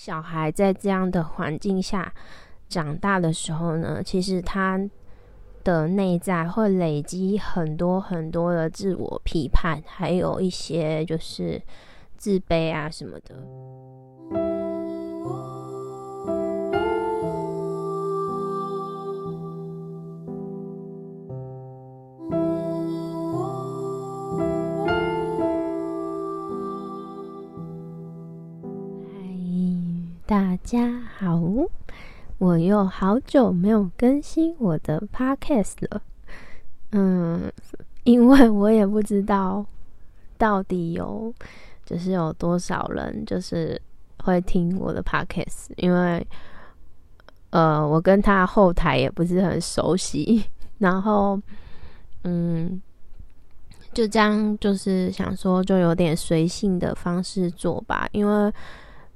小孩在这样的环境下长大的时候呢，其实他的内在会累积很多很多的自我批判，还有一些就是自卑啊什么的。大家好，我又好久没有更新我的 podcast 了。嗯，因为我也不知道到底有就是有多少人就是会听我的 podcast，因为呃，我跟他后台也不是很熟悉，然后嗯，就这样就是想说，就有点随性的方式做吧，因为。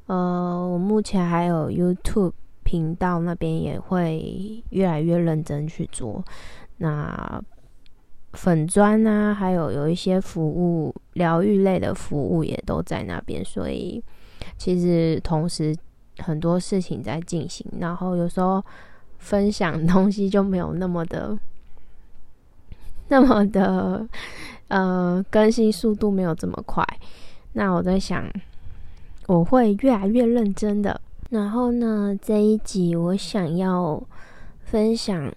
呃，我目前还有 YouTube 频道，那边也会越来越认真去做。那粉砖啊，还有有一些服务疗愈类的服务也都在那边，所以其实同时很多事情在进行。然后有时候分享东西就没有那么的、那么的呃，更新速度没有这么快。那我在想。我会越来越认真的。然后呢，这一集我想要分享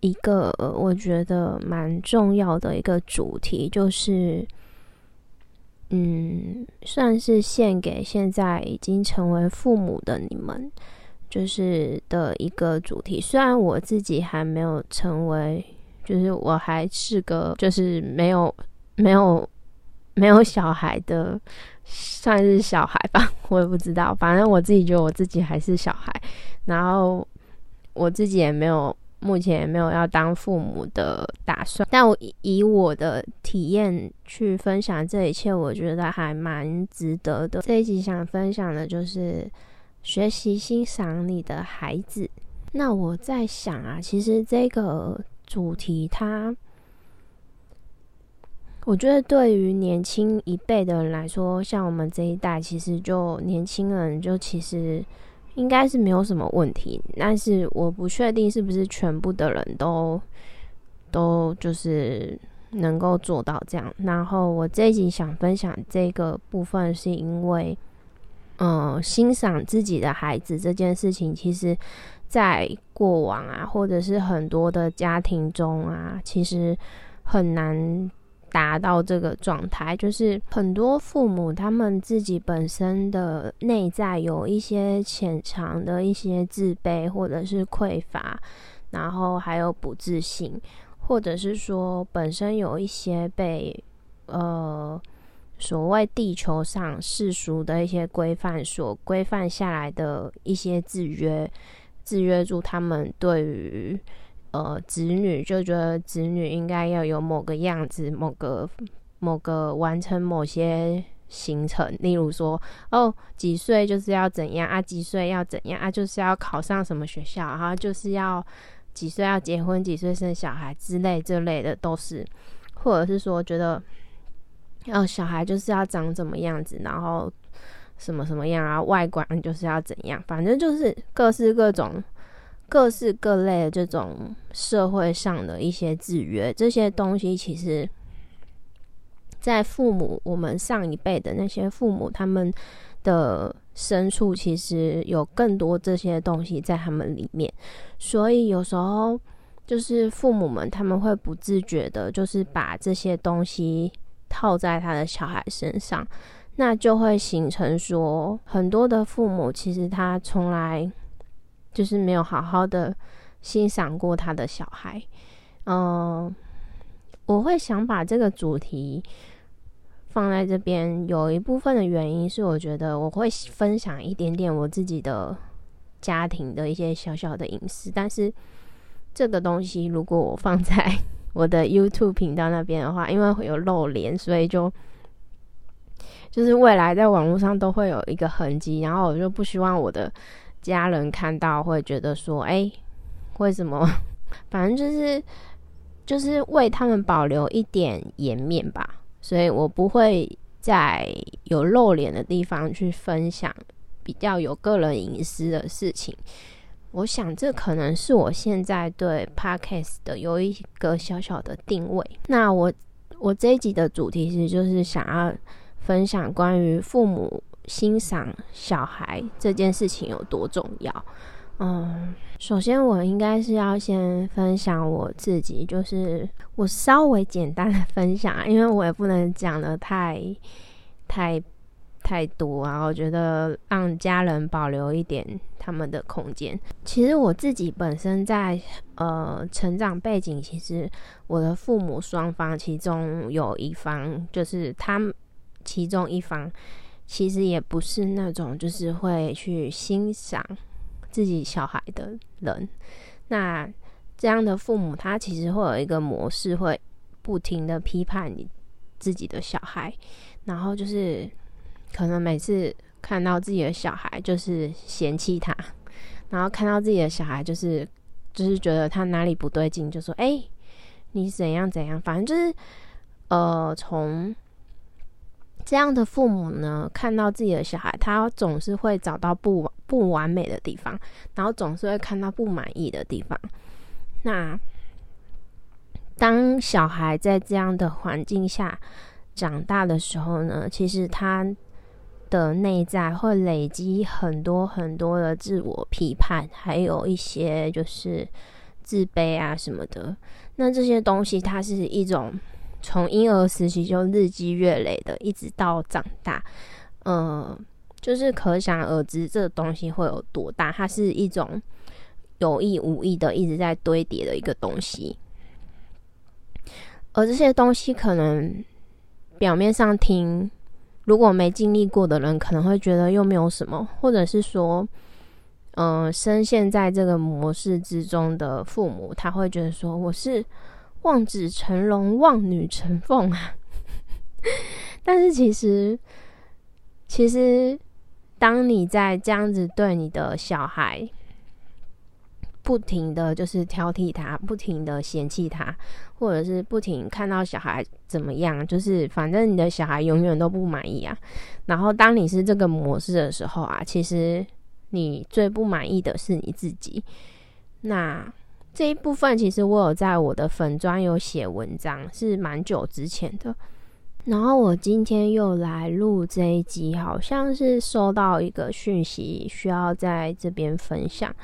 一个我觉得蛮重要的一个主题，就是，嗯，算是献给现在已经成为父母的你们，就是的一个主题。虽然我自己还没有成为，就是我还是个，就是没有没有没有小孩的。算是小孩吧，我也不知道。反正我自己觉得我自己还是小孩，然后我自己也没有，目前也没有要当父母的打算。但我以我的体验去分享这一切，我觉得还蛮值得的。这一集想分享的就是学习欣赏你的孩子。那我在想啊，其实这个主题它。我觉得对于年轻一辈的人来说，像我们这一代，其实就年轻人就其实应该是没有什么问题。但是我不确定是不是全部的人都都就是能够做到这样。然后我这一集想分享这个部分，是因为嗯，欣赏自己的孩子这件事情，其实在过往啊，或者是很多的家庭中啊，其实很难。达到这个状态，就是很多父母他们自己本身的内在有一些潜藏的一些自卑或者是匮乏，然后还有不自信，或者是说本身有一些被呃所谓地球上世俗的一些规范所规范下来的一些制约，制约住他们对于。呃，子女就觉得子女应该要有某个样子，某个某个完成某些行程，例如说，哦，几岁就是要怎样啊，几岁要怎样啊，就是要考上什么学校，然后就是要几岁要结婚，几岁生小孩之类这类的都是，或者是说觉得，哦，小孩就是要长怎么样子，然后什么什么样啊，外观就是要怎样，反正就是各式各种。各式各类的这种社会上的一些制约，这些东西其实，在父母我们上一辈的那些父母，他们的深处其实有更多这些东西在他们里面，所以有时候就是父母们他们会不自觉的，就是把这些东西套在他的小孩身上，那就会形成说，很多的父母其实他从来。就是没有好好的欣赏过他的小孩，嗯，我会想把这个主题放在这边，有一部分的原因是我觉得我会分享一点点我自己的家庭的一些小小的隐私，但是这个东西如果我放在 我的 YouTube 频道那边的话，因为会有露脸，所以就就是未来在网络上都会有一个痕迹，然后我就不希望我的。家人看到会觉得说：“哎，为什么？反正就是就是为他们保留一点颜面吧。所以我不会在有露脸的地方去分享比较有个人隐私的事情。我想这可能是我现在对 podcast 的有一个小小的定位。那我我这一集的主题其实就是想要分享关于父母欣赏小孩这件事情有多重要。嗯，首先我应该是要先分享我自己，就是我稍微简单的分享，因为我也不能讲的太太太多啊。我觉得让家人保留一点他们的空间。其实我自己本身在呃成长背景，其实我的父母双方其中有一方，就是他其中一方，其实也不是那种就是会去欣赏。自己小孩的人，那这样的父母，他其实会有一个模式，会不停的批判你自己的小孩，然后就是可能每次看到自己的小孩，就是嫌弃他，然后看到自己的小孩，就是就是觉得他哪里不对劲，就说：“哎，你怎样怎样。”反正就是呃，从。这样的父母呢，看到自己的小孩，他总是会找到不不完美的地方，然后总是会看到不满意的地方。那当小孩在这样的环境下长大的时候呢，其实他的内在会累积很多很多的自我批判，还有一些就是自卑啊什么的。那这些东西，它是一种。从婴儿时期就日积月累的，一直到长大，嗯，就是可想而知，这个东西会有多大。它是一种有意无意的一直在堆叠的一个东西，而这些东西可能表面上听，如果没经历过的人，可能会觉得又没有什么，或者是说，嗯，深陷在这个模式之中的父母，他会觉得说，我是。望子成龙，望女成凤啊！但是其实，其实，当你在这样子对你的小孩，不停的就是挑剔他，不停的嫌弃他，或者是不停看到小孩怎么样，就是反正你的小孩永远都不满意啊。然后当你是这个模式的时候啊，其实你最不满意的是你自己。那。这一部分其实我有在我的粉砖有写文章，是蛮久之前的。然后我今天又来录这一集，好像是收到一个讯息，需要在这边分享，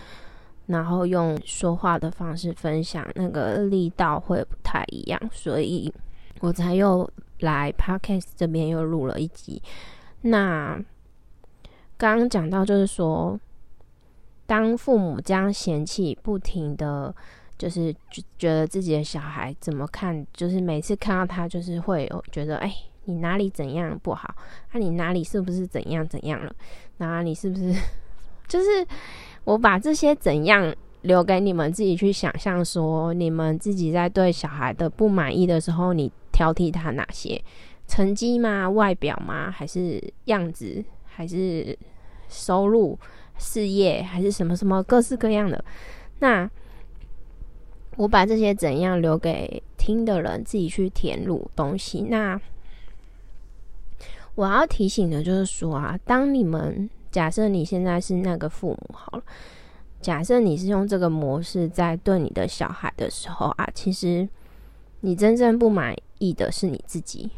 然后用说话的方式分享，那个力道会不太一样，所以我才又来 podcast 这边又录了一集。那刚刚讲到就是说。当父母这样嫌弃，不停的，就是觉得自己的小孩怎么看，就是每次看到他，就是会有觉得，哎，你哪里怎样不好？那你哪里是不是怎样怎样了？那你是不是？就是我把这些怎样留给你们自己去想象，说你们自己在对小孩的不满意的时候，你挑剔他哪些？成绩吗？外表吗？还是样子？还是收入？事业还是什么什么各式各样的，那我把这些怎样留给听的人自己去填入东西。那我要提醒的就是说啊，当你们假设你现在是那个父母好了，假设你是用这个模式在对你的小孩的时候啊，其实你真正不满意的是你自己，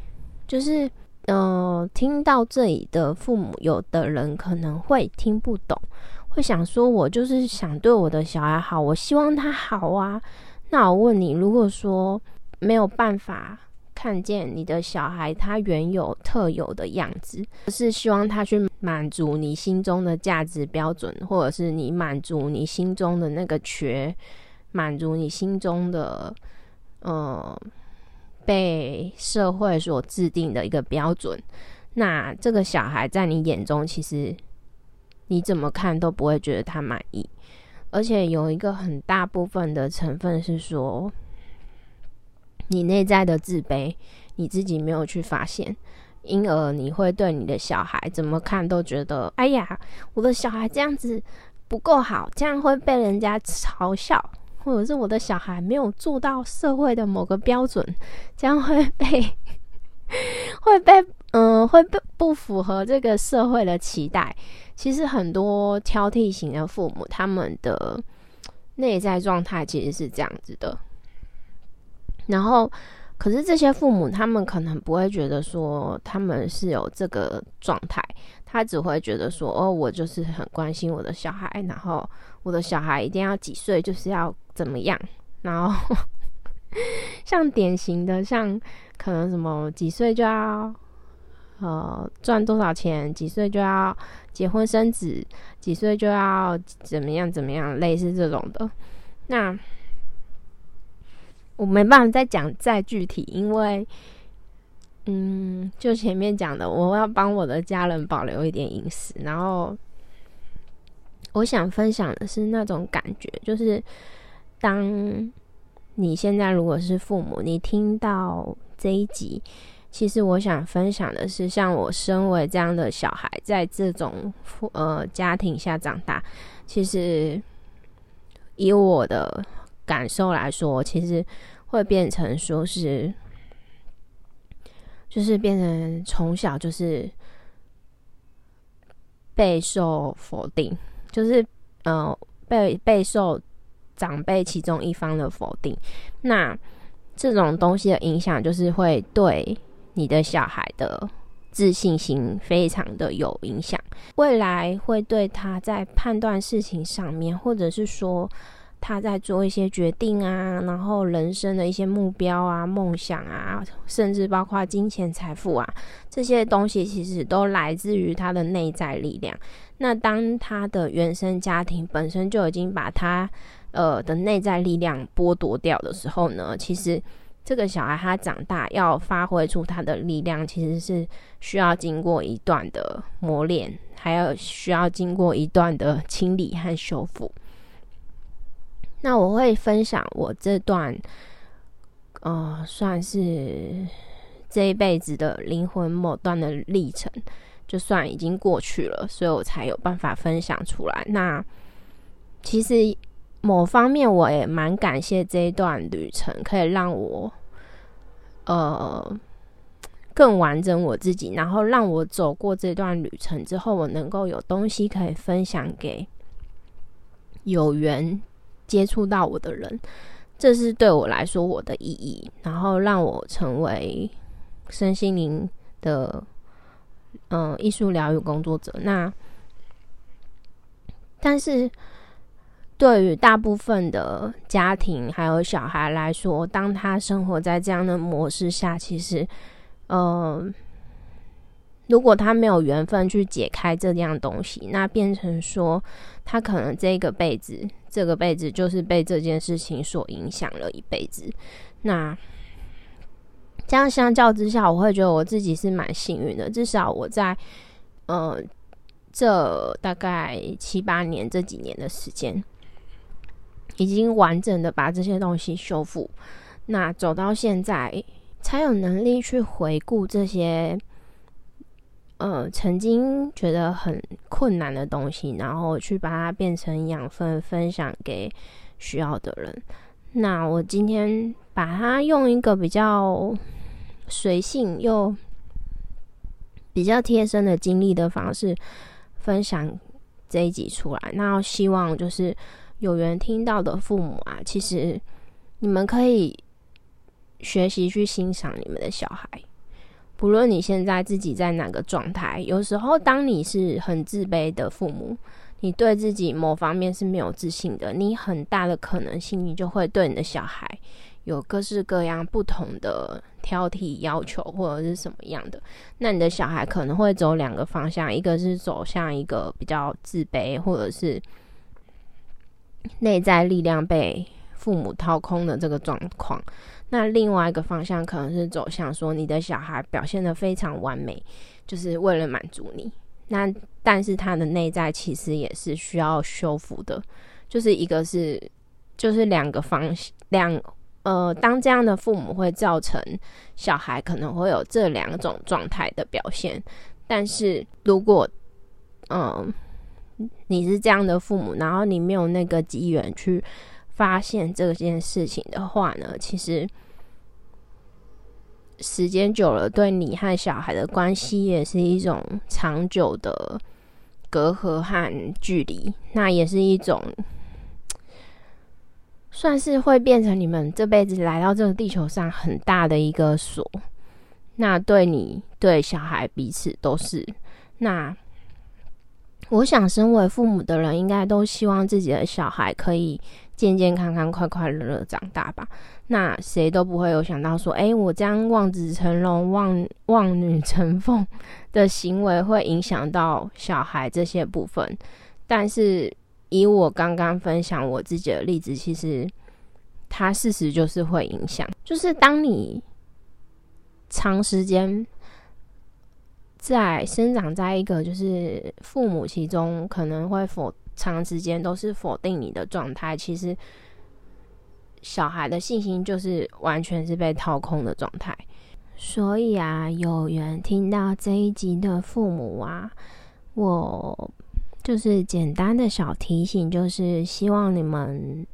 就是。呃，听到这里的父母，有的人可能会听不懂，会想说：“我就是想对我的小孩好，我希望他好啊。”那我问你，如果说没有办法看见你的小孩他原有特有的样子，是希望他去满足你心中的价值标准，或者是你满足你心中的那个缺，满足你心中的呃。被社会所制定的一个标准，那这个小孩在你眼中，其实你怎么看都不会觉得他满意，而且有一个很大部分的成分是说，你内在的自卑，你自己没有去发现，因而你会对你的小孩怎么看都觉得，哎呀，我的小孩这样子不够好，这样会被人家嘲笑。或者是我的小孩没有做到社会的某个标准，这样会被 会被嗯会被不符合这个社会的期待，其实很多挑剔型的父母，他们的内在状态其实是这样子的。然后，可是这些父母，他们可能不会觉得说他们是有这个状态，他只会觉得说，哦，我就是很关心我的小孩，然后我的小孩一定要几岁就是要怎么样，然后 像典型的，像可能什么几岁就要呃赚多少钱，几岁就要结婚生子，几岁就要怎么样怎么样，类似这种的，那。我没办法再讲再具体，因为，嗯，就前面讲的，我要帮我的家人保留一点隐私。然后，我想分享的是那种感觉，就是当你现在如果是父母，你听到这一集，其实我想分享的是，像我身为这样的小孩，在这种父呃家庭下长大，其实以我的。感受来说，其实会变成说是，就是变成从小就是备受否定，就是呃被备受长辈其中一方的否定。那这种东西的影响，就是会对你的小孩的自信心非常的有影响，未来会对他在判断事情上面，或者是说。他在做一些决定啊，然后人生的一些目标啊、梦想啊，甚至包括金钱财富啊，这些东西其实都来自于他的内在力量。那当他的原生家庭本身就已经把他呃的内在力量剥夺掉的时候呢，其实这个小孩他长大要发挥出他的力量，其实是需要经过一段的磨练，还有需要经过一段的清理和修复。那我会分享我这段，呃，算是这一辈子的灵魂某段的历程，就算已经过去了，所以我才有办法分享出来。那其实某方面我也蛮感谢这一段旅程，可以让我呃更完整我自己，然后让我走过这段旅程之后，我能够有东西可以分享给有缘。接触到我的人，这是对我来说我的意义，然后让我成为身心灵的嗯艺术疗愈工作者。那但是对于大部分的家庭还有小孩来说，当他生活在这样的模式下，其实嗯。如果他没有缘分去解开这样东西，那变成说他可能这个辈子，这个辈子就是被这件事情所影响了一辈子。那这样相较之下，我会觉得我自己是蛮幸运的，至少我在呃这大概七八年这几年的时间，已经完整的把这些东西修复。那走到现在，才有能力去回顾这些。呃，曾经觉得很困难的东西，然后去把它变成养分，分享给需要的人。那我今天把它用一个比较随性又比较贴身的经历的方式分享这一集出来。那希望就是有缘听到的父母啊，其实你们可以学习去欣赏你们的小孩。不论你现在自己在哪个状态，有时候当你是很自卑的父母，你对自己某方面是没有自信的，你很大的可能性，你就会对你的小孩有各式各样不同的挑剔要求或者是什么样的。那你的小孩可能会走两个方向，一个是走向一个比较自卑，或者是内在力量被父母掏空的这个状况。那另外一个方向可能是走向说，你的小孩表现的非常完美，就是为了满足你。那但是他的内在其实也是需要修复的，就是一个是就是两个方两呃，当这样的父母会造成小孩可能会有这两种状态的表现。但是如果嗯你是这样的父母，然后你没有那个机缘去发现这件事情的话呢，其实。时间久了，对你和小孩的关系也是一种长久的隔阂和距离，那也是一种，算是会变成你们这辈子来到这个地球上很大的一个锁。那对你对小孩彼此都是。那我想，身为父母的人，应该都希望自己的小孩可以健健康康、快快乐乐长大吧。那谁都不会有想到说，哎，我这样望子成龙、望望女成凤的行为会影响到小孩这些部分。但是以我刚刚分享我自己的例子，其实它事实就是会影响。就是当你长时间在生长在一个就是父母其中可能会否长时间都是否定你的状态，其实。小孩的信心就是完全是被掏空的状态，所以啊，有缘听到这一集的父母啊，我就是简单的小提醒，就是希望你们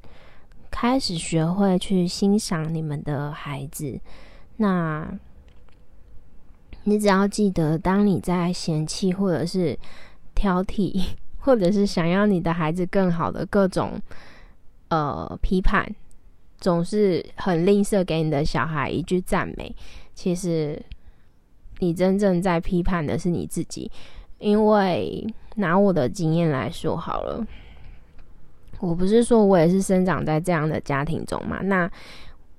开始学会去欣赏你们的孩子。那你只要记得，当你在嫌弃或者是挑剔，或者是想要你的孩子更好的各种呃批判。总是很吝啬给你的小孩一句赞美，其实你真正在批判的是你自己。因为拿我的经验来说好了，我不是说我也是生长在这样的家庭中嘛？那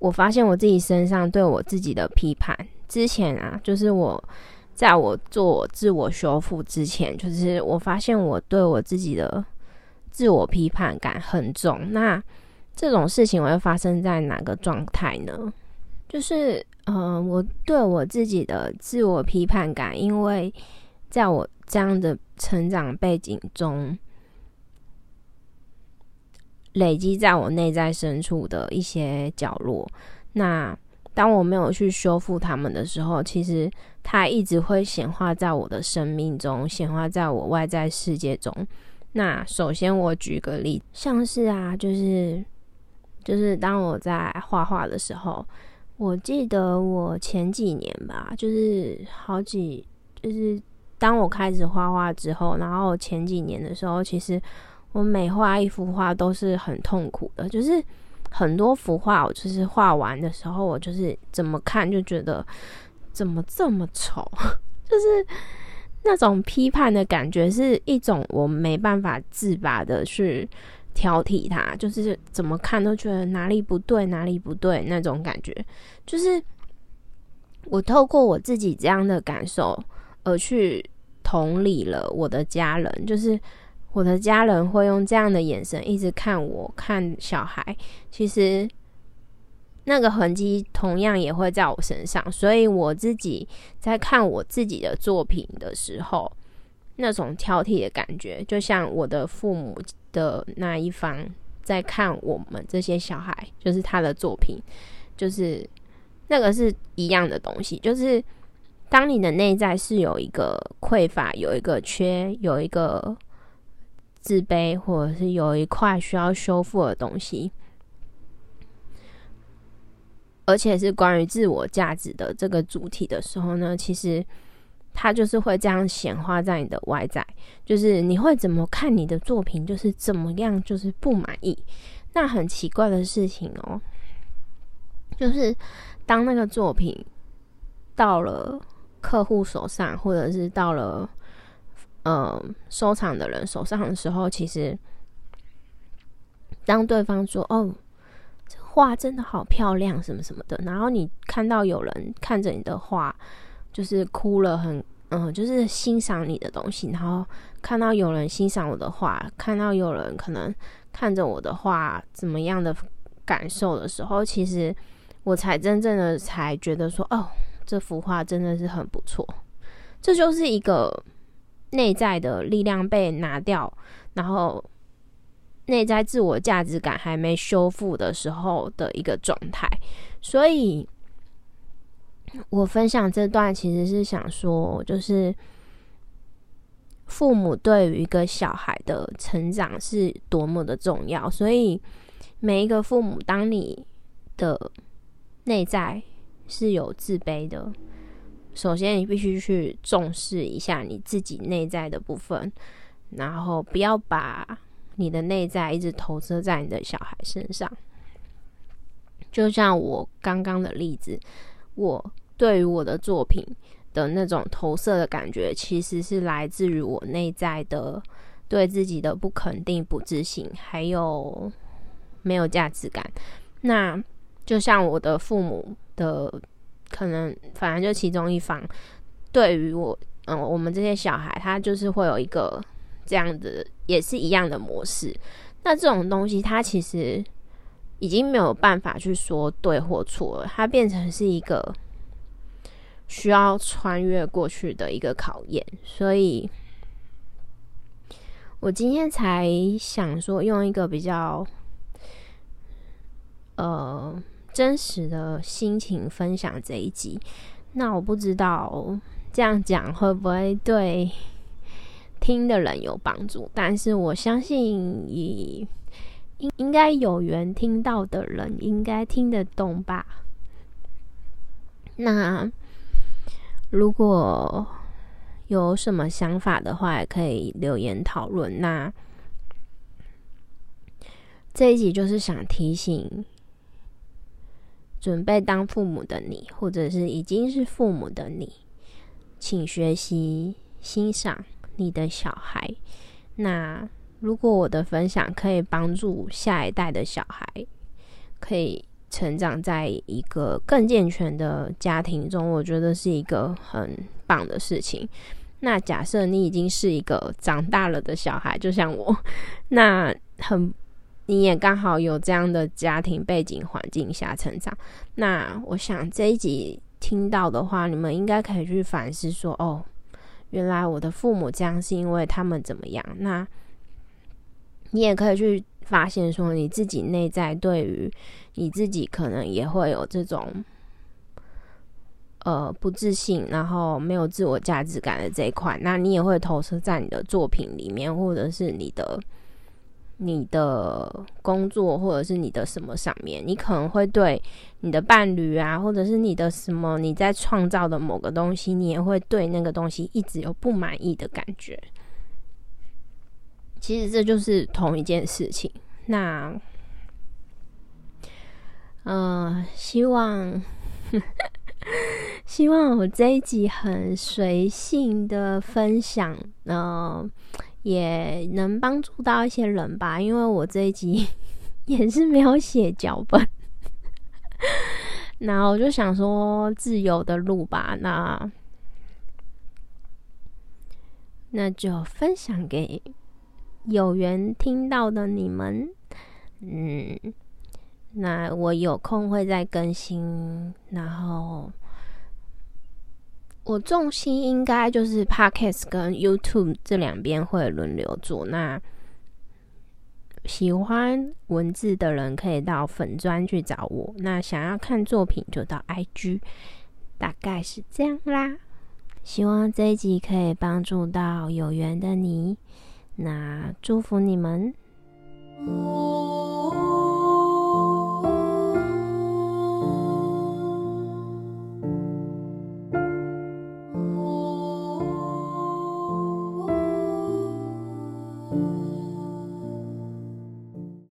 我发现我自己身上对我自己的批判，之前啊，就是我在我做自我修复之前，就是我发现我对我自己的自我批判感很重。那这种事情会发生在哪个状态呢？就是，嗯，我对我自己的自我批判感，因为在我这样的成长背景中，累积在我内在深处的一些角落。那当我没有去修复他们的时候，其实它一直会显化在我的生命中，显化在我外在世界中。那首先，我举个例子，像是啊，就是。就是当我在画画的时候，我记得我前几年吧，就是好几，就是当我开始画画之后，然后前几年的时候，其实我每画一幅画都是很痛苦的，就是很多幅画我就是画完的时候，我就是怎么看就觉得怎么这么丑，就是那种批判的感觉是一种我没办法自拔的去。挑剔他，就是怎么看都觉得哪里不对，哪里不对那种感觉。就是我透过我自己这样的感受，而去同理了我的家人。就是我的家人会用这样的眼神一直看我，看小孩。其实那个痕迹同样也会在我身上。所以我自己在看我自己的作品的时候，那种挑剔的感觉，就像我的父母。的那一方在看我们这些小孩，就是他的作品，就是那个是一样的东西。就是当你的内在是有一个匮乏、有一个缺、有一个自卑，或者是有一块需要修复的东西，而且是关于自我价值的这个主体的时候呢，其实。它就是会这样显化在你的外在，就是你会怎么看你的作品，就是怎么样，就是不满意。那很奇怪的事情哦，就是当那个作品到了客户手上，或者是到了嗯收藏的人手上的时候，其实当对方说：“哦，这画真的好漂亮，什么什么的。”然后你看到有人看着你的画。就是哭了，很嗯，就是欣赏你的东西，然后看到有人欣赏我的画，看到有人可能看着我的画怎么样的感受的时候，其实我才真正的才觉得说，哦，这幅画真的是很不错。这就是一个内在的力量被拿掉，然后内在自我价值感还没修复的时候的一个状态，所以。我分享这段其实是想说，就是父母对于一个小孩的成长是多么的重要。所以每一个父母，当你的内在是有自卑的，首先你必须去重视一下你自己内在的部分。然后不要把你的内在一直投射在你的小孩身上。就像我刚刚的例子，我对于我的作品的那种投射的感觉，其实是来自于我内在的对自己的不肯定、不自信，还有没有价值感。那就像我的父母的，可能反正就其中一方，对于我，嗯，我们这些小孩，他就是会有一个这样子，也是一样的模式。那这种东西，它其实。已经没有办法去说对或错了，它变成是一个需要穿越过去的一个考验。所以，我今天才想说用一个比较呃真实的心情分享这一集。那我不知道这样讲会不会对听的人有帮助，但是我相信以。应应该有缘听到的人，应该听得懂吧？那如果有什么想法的话，也可以留言讨论。那这一集就是想提醒准备当父母的你，或者是已经是父母的你，请学习欣赏你的小孩。那。如果我的分享可以帮助下一代的小孩，可以成长在一个更健全的家庭中，我觉得是一个很棒的事情。那假设你已经是一个长大了的小孩，就像我，那很你也刚好有这样的家庭背景环境下成长，那我想这一集听到的话，你们应该可以去反思说：哦，原来我的父母这样是因为他们怎么样？那你也可以去发现，说你自己内在对于你自己可能也会有这种呃不自信，然后没有自我价值感的这一块，那你也会投射在你的作品里面，或者是你的你的工作，或者是你的什么上面，你可能会对你的伴侣啊，或者是你的什么你在创造的某个东西，你也会对那个东西一直有不满意的感觉。其实这就是同一件事情。那，呃，希望 希望我这一集很随性的分享，呃，也能帮助到一些人吧。因为我这一集 也是没有写脚本，那我就想说自由的路吧。那那就分享给。有缘听到的你们，嗯，那我有空会再更新。然后我重心应该就是 Podcast 跟 YouTube 这两边会轮流做。那喜欢文字的人可以到粉专去找我，那想要看作品就到 IG，大概是这样啦。希望这一集可以帮助到有缘的你。那祝福你们。